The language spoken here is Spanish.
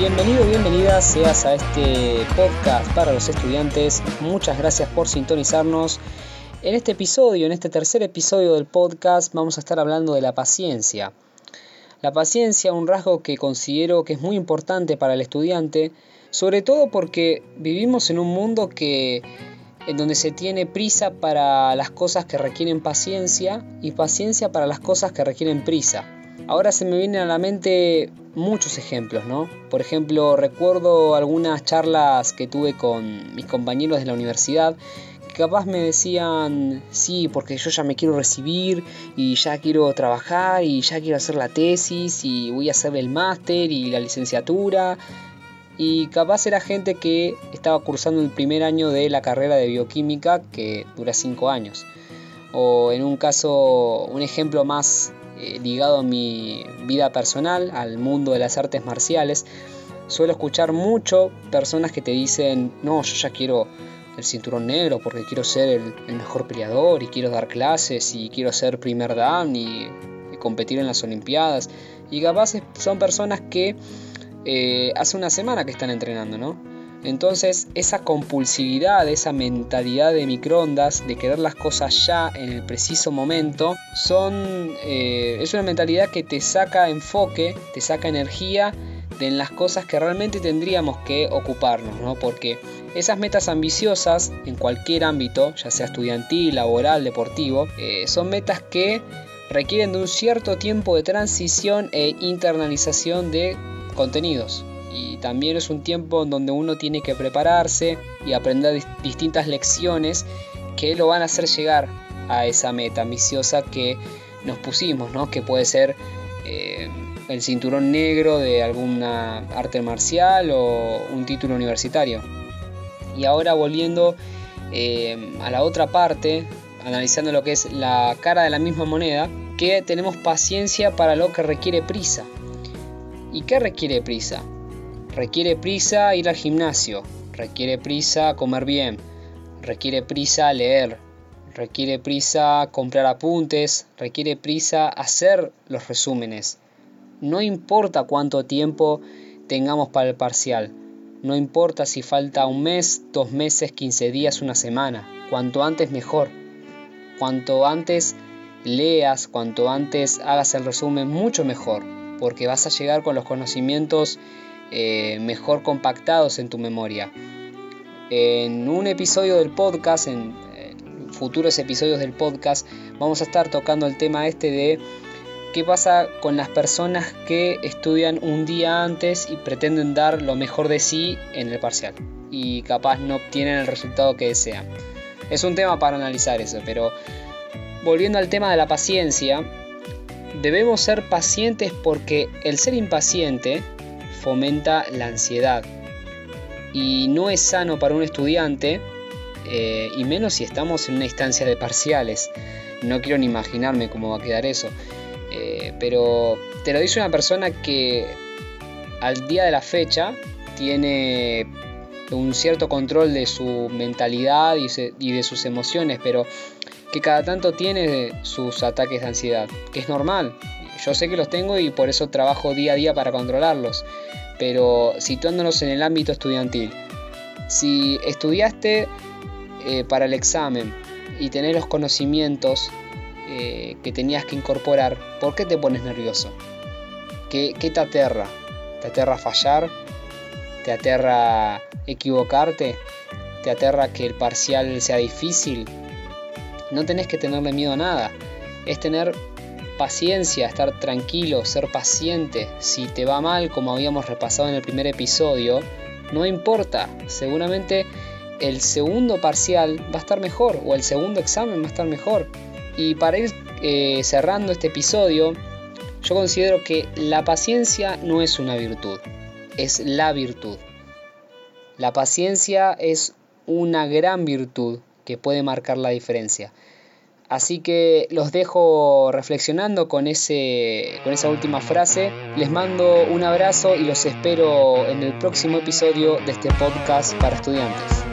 Bienvenido, bienvenida seas a este podcast para los estudiantes. Muchas gracias por sintonizarnos. En este episodio, en este tercer episodio del podcast, vamos a estar hablando de la paciencia. La paciencia, un rasgo que considero que es muy importante para el estudiante, sobre todo porque vivimos en un mundo que en donde se tiene prisa para las cosas que requieren paciencia y paciencia para las cosas que requieren prisa. Ahora se me vienen a la mente muchos ejemplos, ¿no? Por ejemplo, recuerdo algunas charlas que tuve con mis compañeros de la universidad que capaz me decían, sí, porque yo ya me quiero recibir y ya quiero trabajar y ya quiero hacer la tesis y voy a hacer el máster y la licenciatura. Y capaz era gente que estaba cursando el primer año de la carrera de bioquímica que dura 5 años. O en un caso, un ejemplo más eh, ligado a mi vida personal, al mundo de las artes marciales, suelo escuchar mucho personas que te dicen, no, yo ya quiero el cinturón negro porque quiero ser el, mejor peleador y quiero dar clases y quiero ser primer dan y, competir en las Olimpiadas. Y capaz son personas que eh, hace una semana que están entrenando, ¿no? Entonces esa compulsividad, esa mentalidad de microondas, de querer las cosas ya en el preciso momento, son, eh, es una mentalidad que te saca enfoque, te saca energía de las cosas que realmente tendríamos que ocuparnos, ¿no? Porque esas metas ambiciosas en cualquier ámbito, ya sea estudiantil, laboral, deportivo, eh, son metas que requieren de un cierto tiempo de transición e internalización de contenidos y también es un tiempo en donde uno tiene que prepararse y aprender distintas lecciones que lo van a hacer llegar a esa meta ambiciosa que nos pusimos, ¿no? que puede ser eh, el cinturón negro de alguna arte marcial o un título universitario. Y ahora volviendo eh, a la otra parte, analizando lo que es la cara de la misma moneda, que tenemos paciencia para lo que requiere prisa. ¿Y qué requiere prisa? Requiere prisa ir al gimnasio, requiere prisa comer bien, requiere prisa leer, requiere prisa comprar apuntes, requiere prisa hacer los resúmenes. No importa cuánto tiempo tengamos para el parcial, no importa si falta un mes, dos meses, quince días, una semana, cuanto antes mejor. Cuanto antes leas, cuanto antes hagas el resumen, mucho mejor, porque vas a llegar con los conocimientos eh, mejor compactados en tu memoria. En un episodio del podcast, en, futuros episodios del podcast, vamos a estar tocando el tema este de qué pasa con las personas que estudian un día antes y pretenden dar lo mejor de sí en el parcial y capaz no obtienen el resultado que desean. Es un tema para analizar eso, pero volviendo al tema de la paciencia, debemos ser pacientes porque el ser impaciente fomenta la ansiedad. Y no es sano para un estudiante, eh, y menos si estamos en una instancia de parciales. No quiero ni imaginarme cómo va a quedar eso. Eh, pero te lo dice una persona que al día de la fecha tiene un cierto control de su mentalidad y de sus emociones, pero que cada tanto tiene sus ataques de ansiedad, que es normal, yo sé que los tengo y por eso trabajo día a día para controlarlos. Pero situándonos en el ámbito estudiantil, si estudiaste eh, para el examen y tenés los conocimientos eh, que tenías que incorporar, ¿por qué te pones nervioso? ¿Qué, ¿Qué te aterra? ¿Te aterra fallar? ¿Te aterra equivocarte? ¿Te aterra que el parcial sea difícil? No tenés que tenerle miedo a nada. Es tener paciencia, estar tranquilo, ser paciente. Si te va mal, como habíamos repasado en el primer episodio, no importa. Seguramente el segundo parcial va a estar mejor o el segundo examen va a estar mejor. Y para ir eh, cerrando este episodio, yo considero que la paciencia no es una virtud, es la virtud. La paciencia es una gran virtud que puede marcar la diferencia. Así que los dejo reflexionando con, ese, con esa última frase. Les mando un abrazo y los espero en el próximo episodio de este podcast para estudiantes.